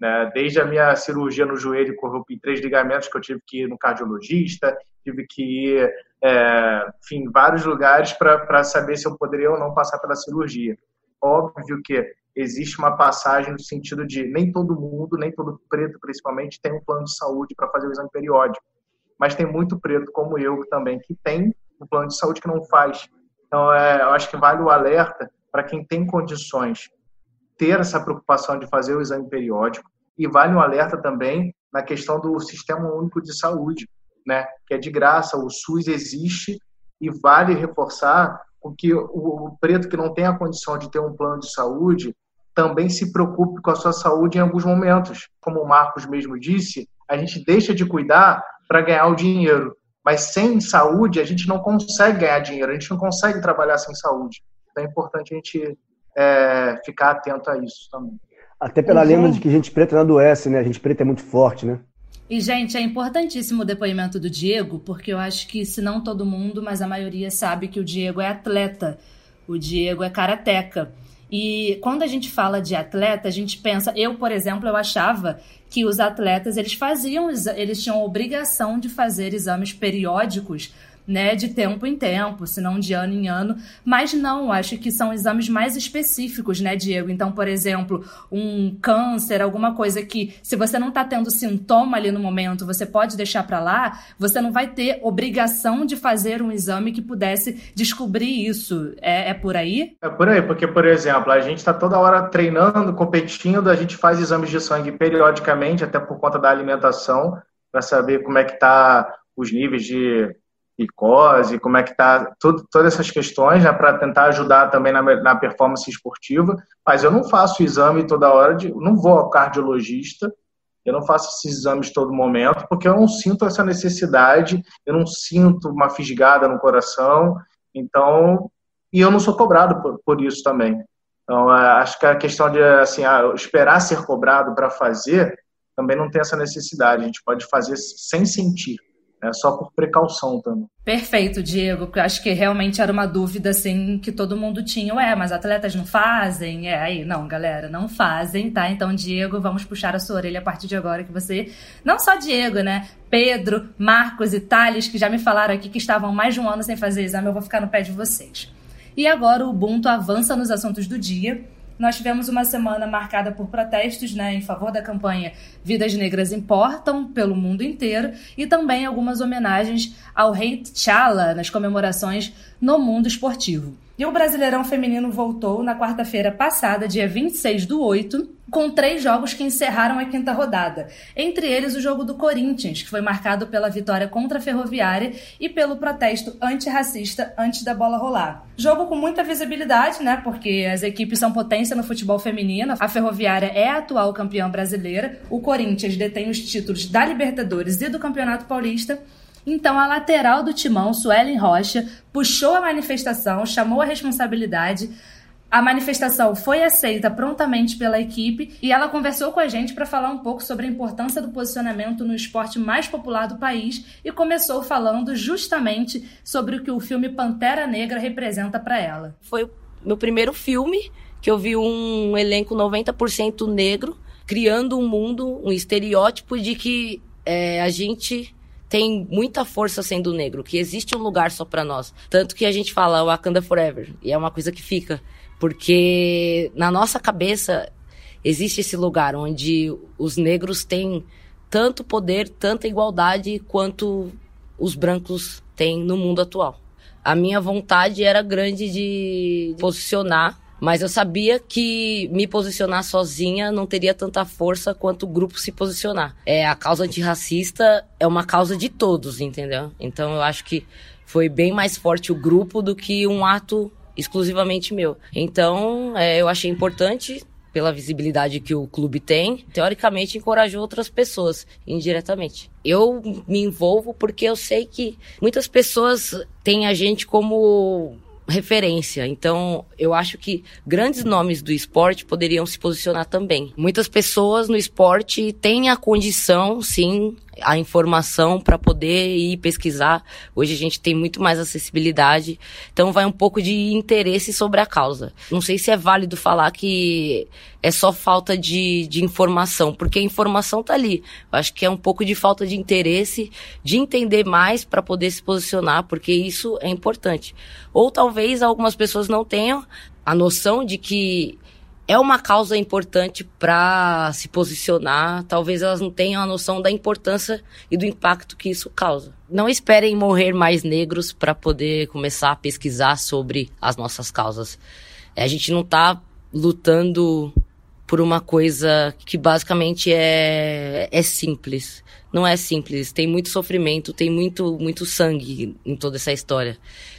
Né? Desde a minha cirurgia no joelho, que três ligamentos, que eu tive que ir no cardiologista, tive que ir, é, enfim, vários lugares para saber se eu poderia ou não passar pela cirurgia. Óbvio que existe uma passagem no sentido de nem todo mundo, nem todo preto principalmente, tem um plano de saúde para fazer o exame periódico. Mas tem muito preto como eu também que tem um plano de saúde que não faz. Então, é, eu acho que vale o alerta para quem tem condições ter essa preocupação de fazer o exame periódico e vale um alerta também na questão do Sistema Único de Saúde, né, que é de graça, o SUS existe e vale reforçar que o preto que não tem a condição de ter um plano de saúde também se preocupe com a sua saúde em alguns momentos. Como o Marcos mesmo disse, a gente deixa de cuidar para ganhar o dinheiro, mas sem saúde a gente não consegue ganhar dinheiro, a gente não consegue trabalhar sem saúde. Então é importante a gente é, ficar atento a isso também. Até pela uhum. lenda de que gente preta não adoece, né? A gente preta é muito forte, né? E, gente, é importantíssimo o depoimento do Diego, porque eu acho que, se não todo mundo, mas a maioria sabe que o Diego é atleta. O Diego é karateca. E quando a gente fala de atleta, a gente pensa, eu, por exemplo, eu achava que os atletas, eles faziam, eles tinham a obrigação de fazer exames periódicos né, de tempo em tempo, se não de ano em ano, mas não, acho que são exames mais específicos, né, Diego? Então, por exemplo, um câncer, alguma coisa que se você não está tendo sintoma ali no momento, você pode deixar para lá, você não vai ter obrigação de fazer um exame que pudesse descobrir isso. É, é por aí? É por aí, porque, por exemplo, a gente está toda hora treinando, competindo, a gente faz exames de sangue periodicamente, até por conta da alimentação, para saber como é que tá os níveis de glicose, como é que está, todas essas questões, né, para tentar ajudar também na, na, performance esportiva. Mas eu não faço exame toda hora, de, não vou ao cardiologista, eu não faço esses exames todo momento, porque eu não sinto essa necessidade, eu não sinto uma fisgada no coração, então, e eu não sou cobrado por, por isso também. Então, é, acho que a questão de assim, esperar ser cobrado para fazer também não tem essa necessidade, a gente pode fazer sem sentir é só por precaução também. Perfeito, Diego, porque acho que realmente era uma dúvida assim que todo mundo tinha. Ué, mas atletas não fazem? É, aí, não, galera, não fazem, tá? Então, Diego, vamos puxar a sua orelha a partir de agora que você, não só Diego, né? Pedro, Marcos e Thales, que já me falaram aqui que estavam mais de um ano sem fazer exame, eu vou ficar no pé de vocês. E agora o Ubuntu avança nos assuntos do dia nós tivemos uma semana marcada por protestos né, em favor da campanha Vidas Negras Importam pelo mundo inteiro e também algumas homenagens ao rei T'Challa nas comemorações no mundo esportivo. E o Brasileirão Feminino voltou na quarta-feira passada, dia 26 do 8, com três jogos que encerraram a quinta rodada. Entre eles, o jogo do Corinthians, que foi marcado pela vitória contra a Ferroviária e pelo protesto antirracista antes da bola rolar. Jogo com muita visibilidade, né? Porque as equipes são potência no futebol feminino. A Ferroviária é a atual campeã brasileira. O Corinthians detém os títulos da Libertadores e do Campeonato Paulista. Então, a lateral do timão, Suelen Rocha, puxou a manifestação, chamou a responsabilidade. A manifestação foi aceita prontamente pela equipe e ela conversou com a gente para falar um pouco sobre a importância do posicionamento no esporte mais popular do país e começou falando justamente sobre o que o filme Pantera Negra representa para ela. Foi o meu primeiro filme que eu vi um elenco 90% negro, criando um mundo, um estereótipo de que é, a gente tem muita força sendo negro, que existe um lugar só para nós. Tanto que a gente fala Wakanda Forever, e é uma coisa que fica. Porque na nossa cabeça existe esse lugar onde os negros têm tanto poder, tanta igualdade quanto os brancos têm no mundo atual. A minha vontade era grande de posicionar mas eu sabia que me posicionar sozinha não teria tanta força quanto o grupo se posicionar. É, a causa antirracista é uma causa de todos, entendeu? Então eu acho que foi bem mais forte o grupo do que um ato exclusivamente meu. Então é, eu achei importante pela visibilidade que o clube tem, teoricamente encorajou outras pessoas indiretamente. Eu me envolvo porque eu sei que muitas pessoas têm a gente como referência. Então, eu acho que grandes nomes do esporte poderiam se posicionar também. Muitas pessoas no esporte têm a condição, sim, a informação para poder ir pesquisar. Hoje a gente tem muito mais acessibilidade, então vai um pouco de interesse sobre a causa. Não sei se é válido falar que é só falta de, de informação, porque a informação tá ali. Eu acho que é um pouco de falta de interesse, de entender mais para poder se posicionar, porque isso é importante. Ou talvez algumas pessoas não tenham a noção de que é uma causa importante para se posicionar. Talvez elas não tenham a noção da importância e do impacto que isso causa. Não esperem morrer mais negros para poder começar a pesquisar sobre as nossas causas. É, a gente não está lutando por uma coisa que basicamente é, é simples. Não é simples. Tem muito sofrimento, tem muito, muito sangue em toda essa história.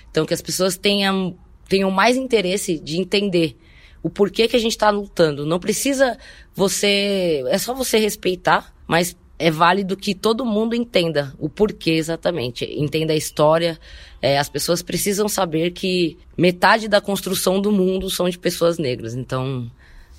Então, que as pessoas tenham, tenham mais interesse de entender o porquê que a gente está lutando. Não precisa você. É só você respeitar, mas é válido que todo mundo entenda o porquê exatamente. Entenda a história. É, as pessoas precisam saber que metade da construção do mundo são de pessoas negras. Então,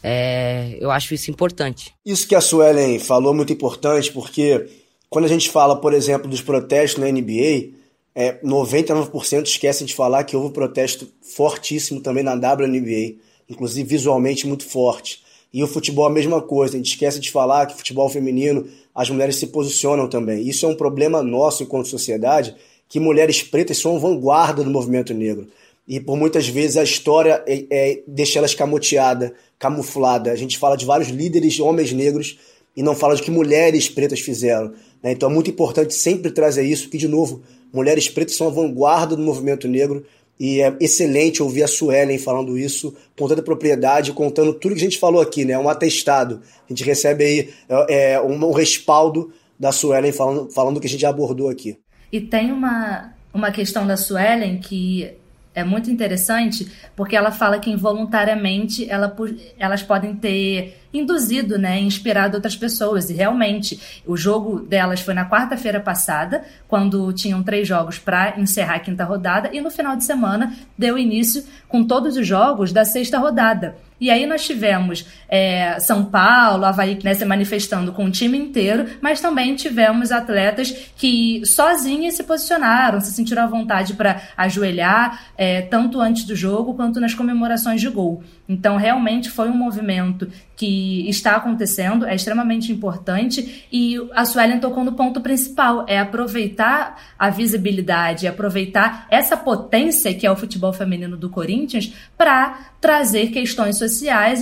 é, eu acho isso importante. Isso que a Suelen falou é muito importante, porque quando a gente fala, por exemplo, dos protestos na NBA, é, 99% esquecem de falar que houve um protesto fortíssimo também na WNBA inclusive visualmente muito forte. E o futebol é a mesma coisa, a gente esquece de falar que futebol feminino, as mulheres se posicionam também. Isso é um problema nosso enquanto sociedade, que mulheres pretas são vanguarda do movimento negro. E por muitas vezes a história é, é, deixa ela escamoteada, camuflada. A gente fala de vários líderes homens negros e não fala de que mulheres pretas fizeram. Né? Então é muito importante sempre trazer isso, que, de novo, mulheres pretas são a vanguarda do movimento negro e é excelente ouvir a Suelen falando isso com toda a propriedade, contando tudo que a gente falou aqui, né? Um atestado. A gente recebe aí é, é um, um, respaldo da Suelen falando, falando que a gente abordou aqui. E tem uma, uma questão da Suelen que é muito interessante, porque ela fala que involuntariamente ela, elas podem ter induzido, né, inspirado outras pessoas. E realmente, o jogo delas foi na quarta-feira passada, quando tinham três jogos para encerrar a quinta rodada, e no final de semana deu início com todos os jogos da sexta rodada. E aí nós tivemos é, São Paulo, Havaí né, se manifestando com o time inteiro, mas também tivemos atletas que sozinhas se posicionaram, se sentiram à vontade para ajoelhar, é, tanto antes do jogo quanto nas comemorações de gol. Então, realmente foi um movimento que está acontecendo, é extremamente importante e a Suelen tocou no ponto principal, é aproveitar a visibilidade, aproveitar essa potência que é o futebol feminino do Corinthians para trazer questões sociais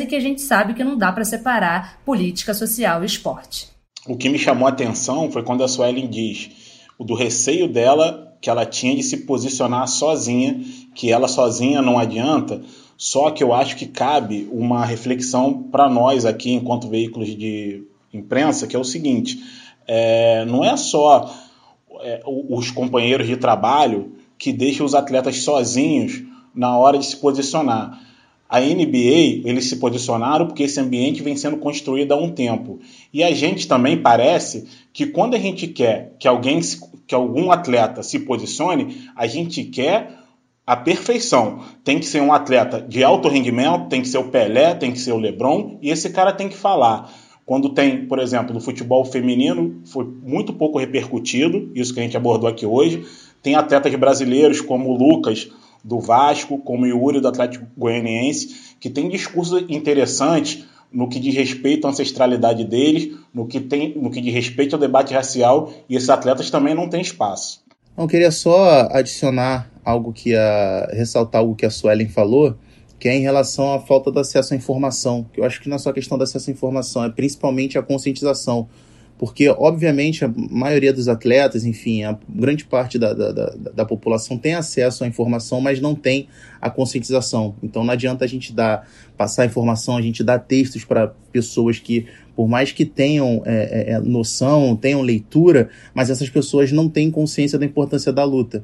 e que a gente sabe que não dá para separar política social e esporte. O que me chamou a atenção foi quando a Suelen diz o do receio dela que ela tinha de se posicionar sozinha, que ela sozinha não adianta, só que eu acho que cabe uma reflexão para nós aqui, enquanto veículos de imprensa, que é o seguinte: é, não é só é, os companheiros de trabalho que deixam os atletas sozinhos na hora de se posicionar. A NBA, eles se posicionaram porque esse ambiente vem sendo construído há um tempo. E a gente também parece que quando a gente quer que alguém, que algum atleta se posicione, a gente quer a perfeição. Tem que ser um atleta de alto rendimento, tem que ser o Pelé, tem que ser o LeBron, e esse cara tem que falar. Quando tem, por exemplo, no futebol feminino, foi muito pouco repercutido, isso que a gente abordou aqui hoje. Tem atletas brasileiros como o Lucas, do Vasco, como o Yuri, do Atlético Goianiense, que tem discursos interessantes no que diz respeito à ancestralidade deles, no que, tem, no que diz respeito ao debate racial, e esses atletas também não têm espaço. Eu queria só adicionar algo que a ressaltar algo que a Suelen falou, que é em relação à falta de acesso à informação. Que eu acho que não é só questão de acesso à informação, é principalmente a conscientização. Porque, obviamente, a maioria dos atletas, enfim, a grande parte da, da, da, da população tem acesso à informação, mas não tem a conscientização. Então não adianta a gente dar, passar informação, a gente dar textos para pessoas que, por mais que tenham é, é, é, noção, tenham leitura, mas essas pessoas não têm consciência da importância da luta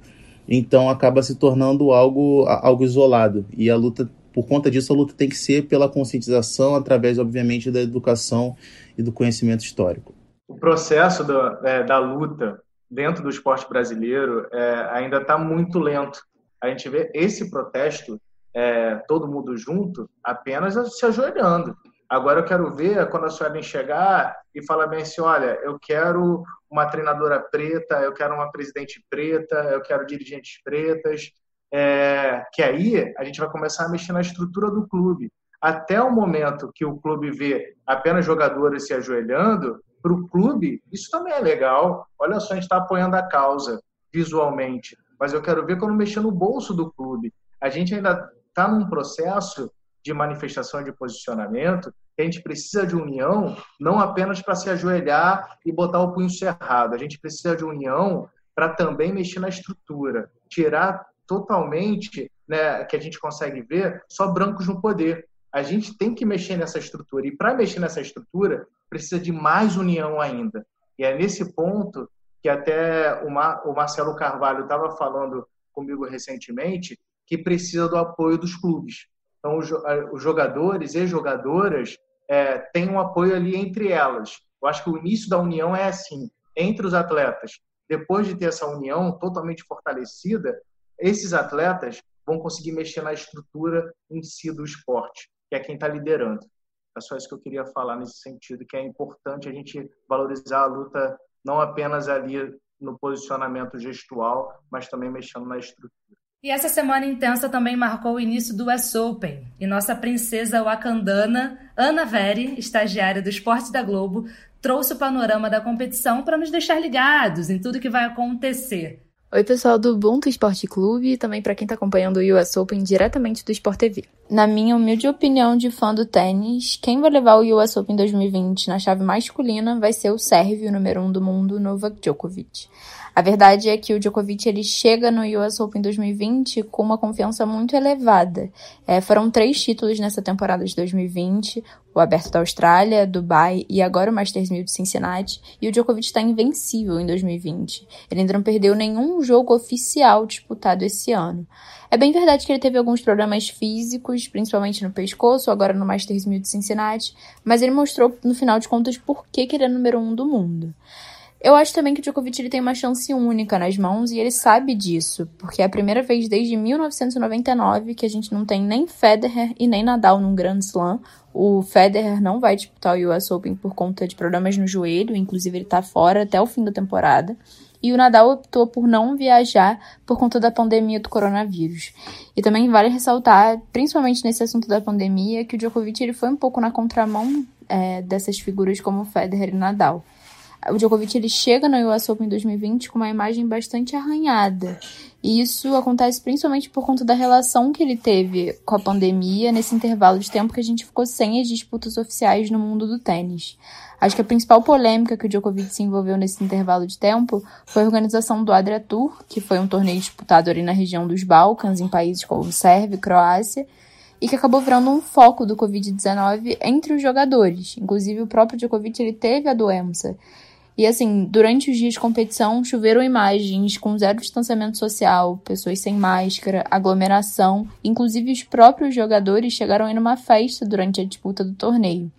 então acaba se tornando algo, algo isolado. E a luta, por conta disso, a luta tem que ser pela conscientização, através, obviamente, da educação e do conhecimento histórico. O processo do, é, da luta dentro do esporte brasileiro é, ainda está muito lento. A gente vê esse protesto, é, todo mundo junto, apenas se ajoelhando. Agora eu quero ver quando a Suelen chegar e falar bem assim, olha, eu quero uma treinadora preta, eu quero uma presidente preta, eu quero dirigentes pretas, é, que aí a gente vai começar a mexer na estrutura do clube. Até o momento que o clube vê apenas jogadores se ajoelhando, para o clube, isso também é legal. Olha só, a gente está apoiando a causa visualmente, mas eu quero ver quando mexer no bolso do clube. A gente ainda está num processo de manifestação de posicionamento, a gente precisa de união não apenas para se ajoelhar e botar o punho cerrado, a gente precisa de união para também mexer na estrutura, tirar totalmente, né, que a gente consegue ver, só brancos no poder. A gente tem que mexer nessa estrutura e para mexer nessa estrutura precisa de mais união ainda. E é nesse ponto que até o, Mar o Marcelo Carvalho estava falando comigo recentemente que precisa do apoio dos clubes. Então, os jogadores e jogadoras é, têm um apoio ali entre elas. Eu acho que o início da união é assim, entre os atletas. Depois de ter essa união totalmente fortalecida, esses atletas vão conseguir mexer na estrutura em si do esporte, que é quem está liderando. É só isso que eu queria falar nesse sentido, que é importante a gente valorizar a luta não apenas ali no posicionamento gestual, mas também mexendo na estrutura. E essa semana intensa também marcou o início do US Open. E nossa princesa wakandana, Ana Veri, estagiária do Esporte da Globo, trouxe o panorama da competição para nos deixar ligados em tudo que vai acontecer. Oi, pessoal do Ubuntu Esporte Clube e também para quem está acompanhando o US Open diretamente do Sport TV. Na minha humilde opinião de fã do tênis, quem vai levar o US Open 2020 na chave masculina vai ser o sérvio número 1 um do mundo, Novak Djokovic. A verdade é que o Djokovic ele chega no US Open 2020 com uma confiança muito elevada. É, foram três títulos nessa temporada de 2020, o Aberto da Austrália, Dubai e agora o Masters 1000 de Cincinnati. E o Djokovic está invencível em 2020. Ele ainda não perdeu nenhum jogo oficial disputado esse ano. É bem verdade que ele teve alguns problemas físicos, principalmente no pescoço, agora no Masters 1000 de Cincinnati, mas ele mostrou, no final de contas, por que, que ele é número um do mundo. Eu acho também que o Djokovic ele tem uma chance única nas mãos e ele sabe disso, porque é a primeira vez desde 1999 que a gente não tem nem Federer e nem Nadal num Grand Slam. O Federer não vai disputar o US Open por conta de problemas no joelho, inclusive ele tá fora até o fim da temporada. E o Nadal optou por não viajar por conta da pandemia do coronavírus. E também vale ressaltar, principalmente nesse assunto da pandemia, que o Djokovic ele foi um pouco na contramão é, dessas figuras como Federer e Nadal o Djokovic ele chega no US Open 2020 com uma imagem bastante arranhada. E isso acontece principalmente por conta da relação que ele teve com a pandemia nesse intervalo de tempo que a gente ficou sem as disputas oficiais no mundo do tênis. Acho que a principal polêmica que o Djokovic se envolveu nesse intervalo de tempo foi a organização do Adria Tour, que foi um torneio disputado ali na região dos Balcãs, em países como Sérvia e Croácia, e que acabou virando um foco do Covid-19 entre os jogadores. Inclusive, o próprio Djokovic ele teve a doença. E assim, durante os dias de competição, choveram imagens com zero distanciamento social, pessoas sem máscara, aglomeração. Inclusive, os próprios jogadores chegaram a ir numa festa durante a disputa do torneio.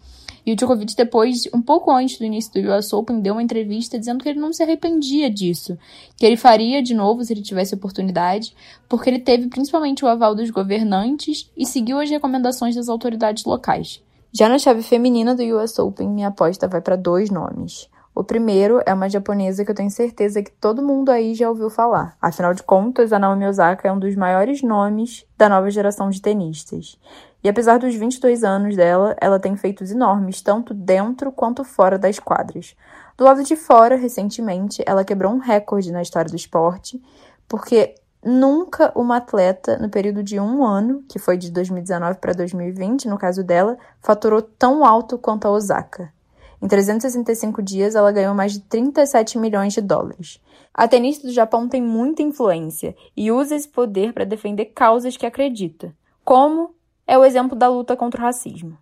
E o Djokovic, depois, um pouco antes do início do US Open, deu uma entrevista dizendo que ele não se arrependia disso, que ele faria de novo se ele tivesse oportunidade, porque ele teve principalmente o aval dos governantes e seguiu as recomendações das autoridades locais. Já na chave feminina do US Open, minha aposta vai para dois nomes. O primeiro é uma japonesa que eu tenho certeza que todo mundo aí já ouviu falar. Afinal de contas, a Naomi Osaka é um dos maiores nomes da nova geração de tenistas. E apesar dos 22 anos dela, ela tem feitos enormes, tanto dentro quanto fora das quadras. Do lado de fora, recentemente, ela quebrou um recorde na história do esporte, porque nunca uma atleta, no período de um ano, que foi de 2019 para 2020, no caso dela, faturou tão alto quanto a Osaka. Em 365 dias, ela ganhou mais de 37 milhões de dólares. A tenista do Japão tem muita influência e usa esse poder para defender causas que acredita, como é o exemplo da luta contra o racismo.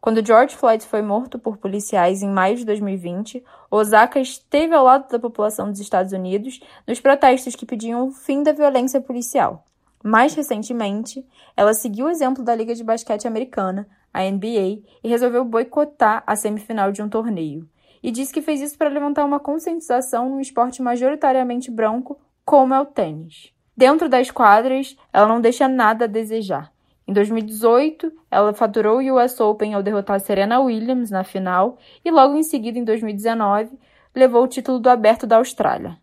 Quando George Floyd foi morto por policiais em maio de 2020, Osaka esteve ao lado da população dos Estados Unidos nos protestos que pediam o fim da violência policial. Mais recentemente, ela seguiu o exemplo da Liga de Basquete Americana, a NBA, e resolveu boicotar a semifinal de um torneio. E disse que fez isso para levantar uma conscientização num esporte majoritariamente branco, como é o tênis. Dentro das quadras, ela não deixa nada a desejar. Em 2018, ela faturou o US Open ao derrotar Serena Williams na final e logo em seguida, em 2019, levou o título do Aberto da Austrália.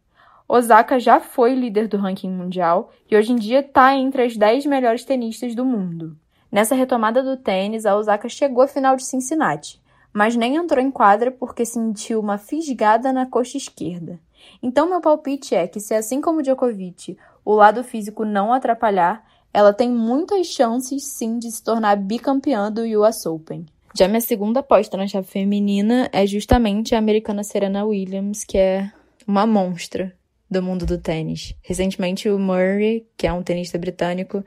Osaka já foi líder do ranking mundial e hoje em dia está entre as 10 melhores tenistas do mundo. Nessa retomada do tênis, a Osaka chegou à final de Cincinnati, mas nem entrou em quadra porque sentiu uma fisgada na coxa esquerda. Então, meu palpite é que, se assim como Djokovic, o lado físico não atrapalhar, ela tem muitas chances sim de se tornar bicampeã do US Open. Já minha segunda aposta na chave feminina é justamente a americana Serena Williams, que é uma monstra do mundo do tênis. Recentemente, o Murray, que é um tenista britânico,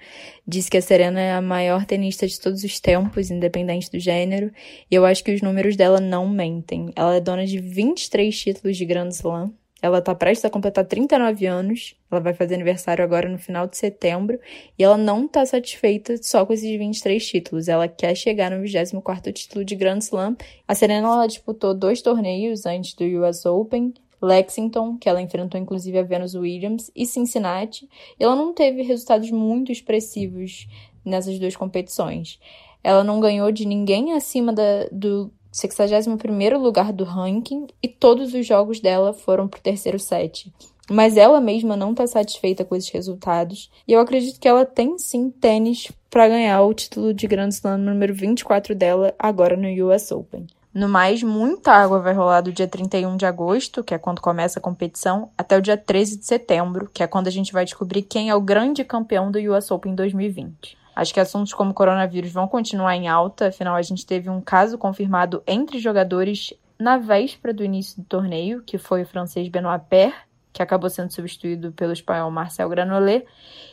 disse que a Serena é a maior tenista de todos os tempos, independente do gênero, e eu acho que os números dela não mentem. Ela é dona de 23 títulos de Grand Slam. Ela está prestes a completar 39 anos. Ela vai fazer aniversário agora no final de setembro. E ela não está satisfeita só com esses 23 títulos. Ela quer chegar no 24 título de Grand Slam. A Serena ela disputou dois torneios antes do US Open. Lexington, que ela enfrentou inclusive a Venus Williams, e Cincinnati. Ela não teve resultados muito expressivos nessas duas competições. Ela não ganhou de ninguém acima da, do 61º lugar do ranking e todos os jogos dela foram pro terceiro set. Mas ela mesma não está satisfeita com esses resultados e eu acredito que ela tem sim tênis para ganhar o título de Grand Slam número 24 dela agora no US Open. No mais, muita água vai rolar do dia 31 de agosto, que é quando começa a competição, até o dia 13 de setembro, que é quando a gente vai descobrir quem é o grande campeão do US Open 2020. Acho que assuntos como coronavírus vão continuar em alta, afinal a gente teve um caso confirmado entre jogadores na véspera do início do torneio, que foi o francês Benoit Paire, que acabou sendo substituído pelo espanhol Marcel Granollers,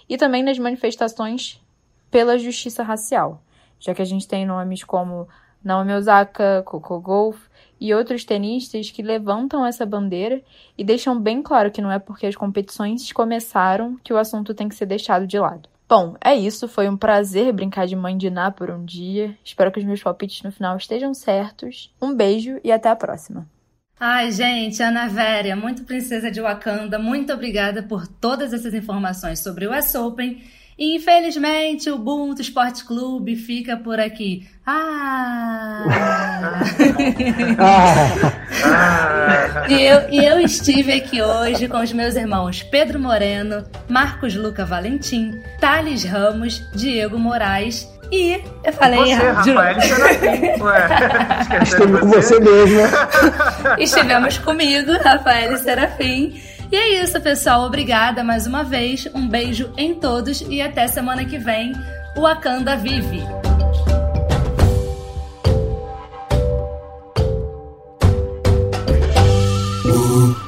e também nas manifestações pela justiça racial, já que a gente tem nomes como Naomi Osaka, Coco Golf e outros tenistas que levantam essa bandeira e deixam bem claro que não é porque as competições começaram que o assunto tem que ser deixado de lado. Bom, é isso. Foi um prazer brincar de mãe de Ná por um dia. Espero que os meus palpites no final estejam certos. Um beijo e até a próxima. Ai, gente, Ana Véria, muito princesa de Wakanda, muito obrigada por todas essas informações sobre o US Open Infelizmente, o Ubuntu Esporte Clube fica por aqui. Ah! e, eu, e eu estive aqui hoje com os meus irmãos Pedro Moreno, Marcos Luca Valentim, Thales Ramos, Diego Moraes e eu falei você, errado. Rafael Serafim. Estive com você mesmo. Estivemos comigo, Rafael Serafim. E é isso, pessoal. Obrigada mais uma vez. Um beijo em todos e até semana que vem. O Wakanda vive! Uh.